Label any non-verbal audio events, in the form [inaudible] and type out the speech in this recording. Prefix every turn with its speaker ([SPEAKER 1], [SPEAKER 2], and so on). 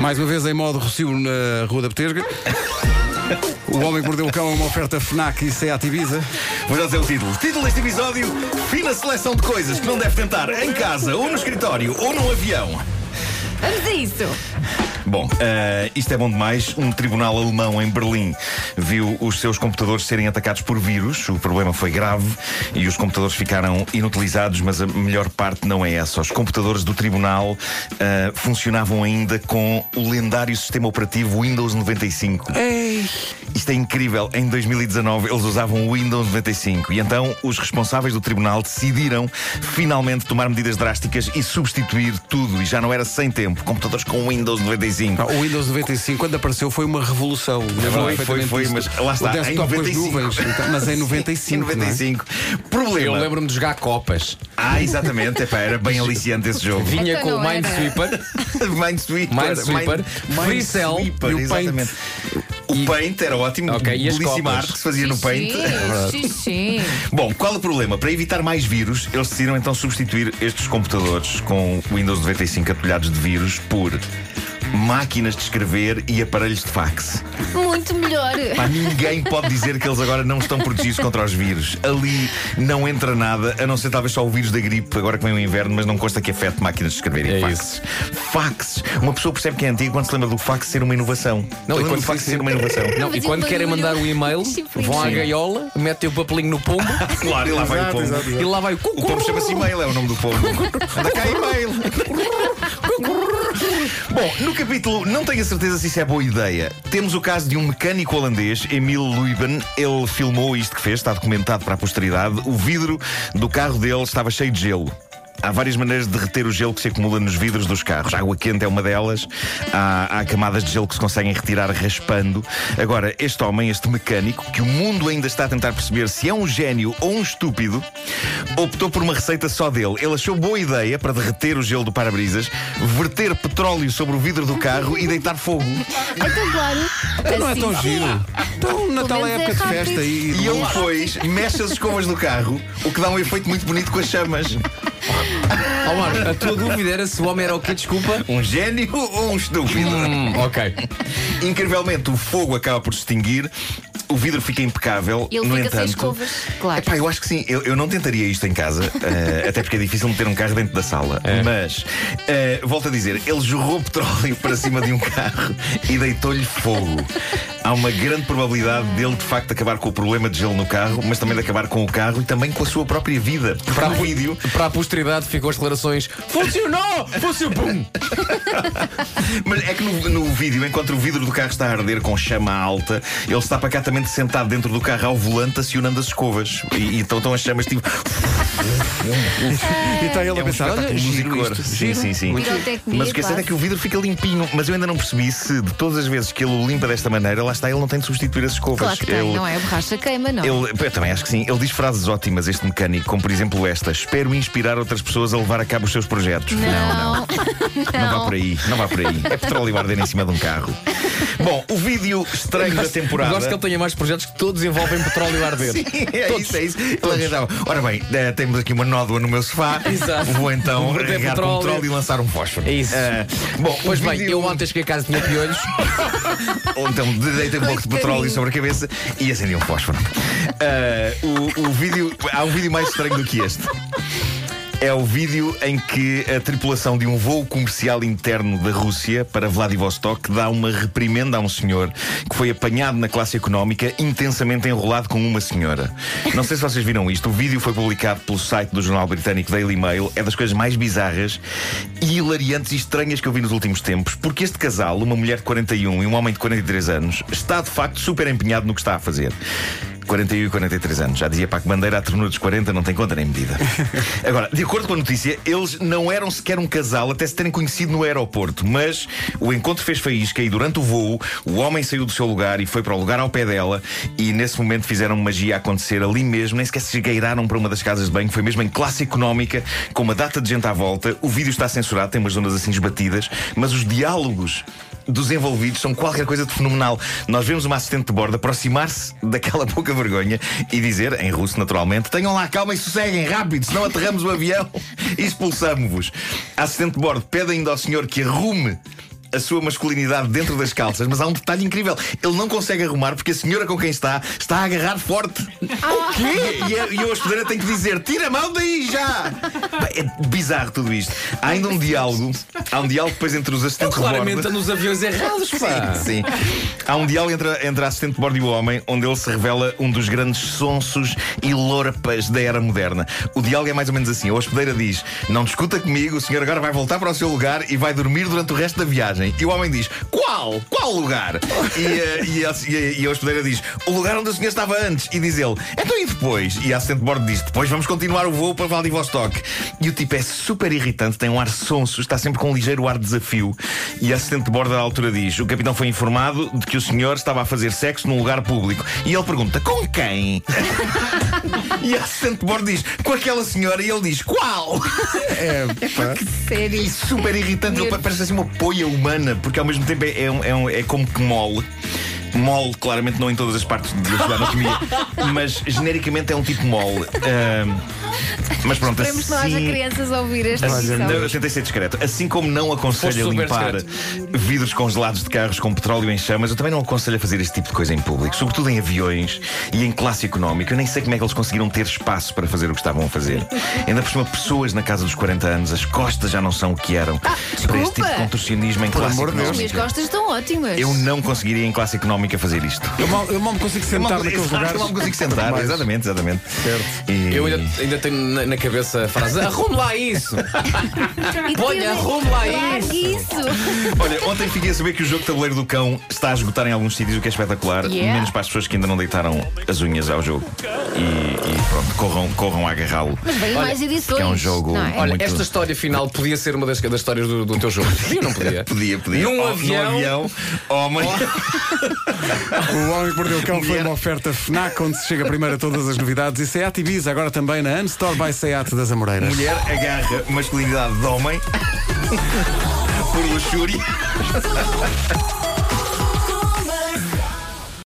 [SPEAKER 1] Mais uma vez em modo Rocio na Rua da Betesga. O Homem que Mordeu o Cão é uma oferta FNAC e Seat Ibiza.
[SPEAKER 2] Vou já dizer o título. Título deste episódio: Fina seleção de coisas que não deve tentar em casa, ou no escritório, ou num avião.
[SPEAKER 3] Vamos a isso.
[SPEAKER 2] Bom, uh, isto é bom demais. Um tribunal alemão em Berlim viu os seus computadores serem atacados por vírus. O problema foi grave e os computadores ficaram inutilizados, mas a melhor parte não é essa. Os computadores do tribunal uh, funcionavam ainda com o lendário sistema operativo Windows 95.
[SPEAKER 1] Ei.
[SPEAKER 2] Isto é incrível. Em 2019 eles usavam o Windows 95 e então os responsáveis do tribunal decidiram finalmente tomar medidas drásticas e substituir tudo. E já não era sem tempo. Computadores com Windows 95.
[SPEAKER 1] Ah, O Windows 95, quando apareceu, foi uma revolução.
[SPEAKER 2] Foi, foi, foi, mas lá está,
[SPEAKER 1] O
[SPEAKER 2] em
[SPEAKER 1] desktop com as
[SPEAKER 2] 95.
[SPEAKER 1] nuvens. então, Mas em [laughs] 95.
[SPEAKER 2] Em
[SPEAKER 1] não é?
[SPEAKER 2] 95.
[SPEAKER 4] Eu
[SPEAKER 2] Problema.
[SPEAKER 4] lembro-me de jogar copas.
[SPEAKER 2] Ah, exatamente. Epá, era bem aliciante esse jogo.
[SPEAKER 4] Vinha
[SPEAKER 3] Então
[SPEAKER 4] com o [laughs] Minesweeper.
[SPEAKER 2] Minesweeper.
[SPEAKER 4] Minesweeper, Free Cell
[SPEAKER 2] Minesweeper,
[SPEAKER 1] e o Paint.
[SPEAKER 2] exatamente. O
[SPEAKER 4] E-
[SPEAKER 2] Paint era ótimo.
[SPEAKER 4] Ok, as
[SPEAKER 2] Belíssima arte que se fazia no Paint.
[SPEAKER 3] Sim, sim, sim.
[SPEAKER 2] Bom, qual o problema? Para evitar mais vírus, eles decidiram então substituir estes computadores com Windows 95 atulhados de vírus por máquinas de escrever e aparelhos de fax.
[SPEAKER 3] Muito melhor.
[SPEAKER 2] Pá, ninguém pode dizer que eles agora não estão protegidos contra os vírus. Ali não entra nada, a não ser talvez só o vírus da gripe, agora que vem o inverno, mas não consta que afete máquinas de escrever e
[SPEAKER 4] É
[SPEAKER 2] fax. Fax. Uma pessoa percebe que é antigo quando se lembra do fax ser uma inovação.
[SPEAKER 4] Não, e quando
[SPEAKER 2] do fax
[SPEAKER 4] sim,
[SPEAKER 2] ser uma inovação.
[SPEAKER 4] Não, e quando
[SPEAKER 3] um
[SPEAKER 4] querem mandar o e-mail, vão à gaiola, metem o papelinho no pombo [laughs]
[SPEAKER 2] Claro, e lá vai o pombo.
[SPEAKER 4] e lá vai o
[SPEAKER 2] O pombo chama-se e-mail, é o nome do pombo. [laughs] Anda cá, e-mail. [laughs] Bom, no capítulo, não tenho a certeza se isso é boa ideia. Temos o caso de um mecânico holandês, Emil Luyben. Ele filmou isto que fez, está documentado para a posteridade. O vidro do carro dele estava cheio de gelo. Há várias maneiras de derreter o gelo que se acumula nos vidros dos carros. A água quente é uma delas. Há, há camadas de gelo que se conseguem retirar raspando. Agora, este homem, este mecânico, que o mundo ainda está a tentar perceber se é um gênio ou um estúpido, optou por uma receita só dele. Ele achou boa ideia para derreter o gelo do para-brisas, verter petróleo sobre o vidro do carro e deitar fogo.
[SPEAKER 3] Então, claro.
[SPEAKER 1] Então não é
[SPEAKER 3] assim,
[SPEAKER 1] tão giro. Então, Natal é
[SPEAKER 3] é
[SPEAKER 1] época de festa e.
[SPEAKER 2] E ele depois mexe as escovas do carro, o que dá um efeito muito bonito com as chamas.
[SPEAKER 4] Ó Marco, a tua dúvida era se o homem era o quê? Desculpa.
[SPEAKER 2] Um gênio ou um estúpido?
[SPEAKER 4] Hum, ok.
[SPEAKER 2] Incrivelmente, o fogo acaba por se extinguir, o vidro fica impecável.
[SPEAKER 3] Ele
[SPEAKER 2] no
[SPEAKER 3] fica sem
[SPEAKER 2] entanto,
[SPEAKER 3] escovas, claro.
[SPEAKER 2] Epá, eu acho que sim. Eu, eu não tentaria isto em casa, [laughs] eh, até porque é difícil meter um carro dentro da sala. Mas, eh, volto a dizer, ele jorrou petróleo para cima de um [laughs] carro e deitou-lhe fogo. Há uma grande probabilidade dele, de facto, acabar com o problema de gelo no carro, mas também de acabar com o carro e também com a sua própria vida. Para o vídeo,
[SPEAKER 4] Para a posteridade ficou as declarações Funcionou! Funcionou! Pum! [laughs]
[SPEAKER 2] Mas é que no, no vídeo, enquanto o vidro do carro está a arder com chama alta, ele está pacatamente sentado dentro do carro ao volante, acionando as escovas. E, e então estão as chamas tipo. [laughs]
[SPEAKER 1] E está ele a
[SPEAKER 2] É um
[SPEAKER 1] pensar: olha, giro
[SPEAKER 2] musicor.
[SPEAKER 1] isto.
[SPEAKER 2] Sim, sim, sim. Mas o que é certo é que o vidro fica limpinho. Mas eu ainda não percebi se de todas as vezes que ele o limpa desta maneira, lá está, ele não tem de substituir as escovas.
[SPEAKER 3] Claro que tem,
[SPEAKER 2] Ele-
[SPEAKER 3] não é? A borracha queima, não.
[SPEAKER 2] Ele, eu também acho que sim. Ele diz frases ótimas, este mecânico, como por exemplo esta: Espero inspirar outras pessoas a levar a cabo os seus projetos.
[SPEAKER 3] Não,
[SPEAKER 2] não. Não [laughs] vá por aí, não vá por aí. É petróleo arder em cima de um carro. Bom, o vídeo estranho da temporada.
[SPEAKER 4] Gosto que ele tenha mais projetos que todos envolvem petróleo arder.
[SPEAKER 2] Sim, é isso, é isso. Ele arranjava. Ora bem, eh, temos aqui uma nódoa no meu sofá.
[SPEAKER 4] Exato.
[SPEAKER 2] Vou então regar com
[SPEAKER 4] petróleo.
[SPEAKER 2] e lançar um fósforo.
[SPEAKER 4] É isso.
[SPEAKER 2] Eh, bom,
[SPEAKER 4] Pois bem,
[SPEAKER 2] vídeo-
[SPEAKER 4] eu ontem cheguei a casa tinha piolhos. [laughs]
[SPEAKER 2] Ou então deitei um pouco de petróleo sobre a cabeça e acendi um fósforo. Eh, o, o vídeo. Há um vídeo mais estranho do que este. É o vídeo em que a tripulação de um voo comercial interno da Rússia para Vladivostok dá uma reprimenda a um senhor que foi apanhado na classe económica intensamente enrolado com uma senhora. Não sei se vocês viram isto. O vídeo foi publicado pelo site do jornal britânico Daily Mail. É das coisas mais bizarras e hilariantes e estranhas que eu vi nos últimos tempos, porque este casal, uma mulher de 41 e um homem de 43 anos, está de facto super empenhado no que está a fazer. 41 e 43 anos. Já dizia Paco Bandeira, a ternura dos 40 não tem conta nem medida. [laughs] Agora, de acordo com a notícia, eles não eram sequer um casal até se terem conhecido no aeroporto, mas o encontro fez faísca e durante o voo o homem saiu do seu lugar e foi para o lugar ao pé dela e nesse momento fizeram magia acontecer ali mesmo, nem sequer se esgueiraram para uma das casas de banho, foi mesmo em classe económica, com uma data de gente à volta. O vídeo está censurado, tem umas zonas assim esbatidas, mas os diálogos dos envolvidos são qualquer coisa de fenomenal. Nós vemos uma assistente de bordo aproximar-se daquela [laughs] pouca vergonha e dizer, em russo naturalmente, tenham lá calma e sosseguem rápido, senão aterramos o avião [laughs] e expulsamos-vos. A assistente de bordo pede ainda ao senhor que arrume a sua masculinidade dentro das calças, mas há um detalhe incrível. Ele não consegue arrumar porque a senhora com quem está está a agarrar forte. O quê? E a, e a hospedeira tem que dizer: tira a mão daí já! Bem, É bizarro tudo isto. Há ainda um diálogo. Há um diálogo depois entre os assistentes de
[SPEAKER 4] Claramente
[SPEAKER 2] bordo.
[SPEAKER 4] anda nos aviões errados, pá.
[SPEAKER 2] Sim, sim. Há um diálogo entre, a- entre a assistente de bordo e o homem, onde ele se revela um dos grandes sonsos e lorpas da era moderna. O diálogo é mais ou menos assim: a hospedeira diz: Não discuta comigo, o senhor agora vai voltar para o seu lugar e vai dormir durante o resto da viagem. E o homem diz: Qual? Qual lugar? E, eh, e, a, e e a hospedeira diz: O lugar onde o senhor estava antes. E diz ele: Então e depois? E a assistente de bordo diz: Depois vamos continuar o voo para Vladivostok. E o tipo é super irritante, tem um ar sonso, está sempre com um ligeiro ar de desafio. E a assistente de bordo da altura diz: O capitão foi informado de que o senhor estava a fazer sexo num lugar público. E ele pergunta: Com quem? [laughs] e a assistente de bordo diz: Com aquela senhora. E ele diz: Qual?
[SPEAKER 1] É, [laughs] pá.
[SPEAKER 3] Sério.
[SPEAKER 2] E super irritante, ele parece assim uma poia humana, porque ao mesmo tempo é, é, um- é é como que mole. Mole, claramente não em todas as partes de- da anatomia, [laughs] mas genericamente é um tipo mole. Ahm, mas pronto,
[SPEAKER 3] Esperemos que não haja
[SPEAKER 2] assim.
[SPEAKER 3] crianças a ouvir esta
[SPEAKER 2] Assim, não, tentei ser discreto. Assim como não aconselho a limpar
[SPEAKER 4] discreto.
[SPEAKER 2] vidros congelados de carros com petróleo em chamas, eu também não aconselho a fazer este tipo de coisa em público, sobretudo em aviões e em classe económica. Eu nem sei como é que eles conseguiram ter espaço para fazer o que estavam a fazer. Ainda por cima, pessoas na casa dos 40 anos, as costas já não são o que eram para este tipo de contorcionismo em classe
[SPEAKER 1] amor de Deus.
[SPEAKER 3] As minhas
[SPEAKER 2] económica.
[SPEAKER 3] costas estão ótimas.
[SPEAKER 2] Eu não conseguiria em classe económica fazer isto.
[SPEAKER 1] Eu mal, eu mal me consigo
[SPEAKER 2] Eu
[SPEAKER 1] sentar naqueles
[SPEAKER 2] exato,
[SPEAKER 1] lugares.
[SPEAKER 2] eu não consigo sentar, exatamente, exatamente.
[SPEAKER 1] Certo.
[SPEAKER 2] E-
[SPEAKER 4] Eu ainda, ainda tenho na, na cabeça a frase: arrume lá isso! [laughs] Olha, arrume lá isso.
[SPEAKER 3] isso.
[SPEAKER 2] Olha, ontem fiquei a saber que o jogo de tabuleiro do cão está a esgotar em alguns sítios, o que é espetacular.
[SPEAKER 3] Yeah.
[SPEAKER 2] Menos para as pessoas que ainda não deitaram as unhas ao jogo. E, e pronto, corram, corram a agarrá-lo.
[SPEAKER 3] Mas vem mais edições.
[SPEAKER 2] é um jogo-
[SPEAKER 3] é?
[SPEAKER 4] Olha,
[SPEAKER 2] Muito.
[SPEAKER 4] esta história final podia ser uma das, das histórias do, do teu jogo. Podia ou não podia? [laughs]
[SPEAKER 2] Podia, podia.
[SPEAKER 4] Num
[SPEAKER 2] Oh,
[SPEAKER 4] avião-
[SPEAKER 2] Num avião, homem. [laughs]
[SPEAKER 1] O Homem que Mordeu o Cão foi uma oferta FNAC, onde se chega primeiro a todas as novidades. E Seat Ibiza, agora também na Unstore by Seat das Amoreiras.
[SPEAKER 2] Mulher agarra masculinidade de homem [laughs] por luxúria.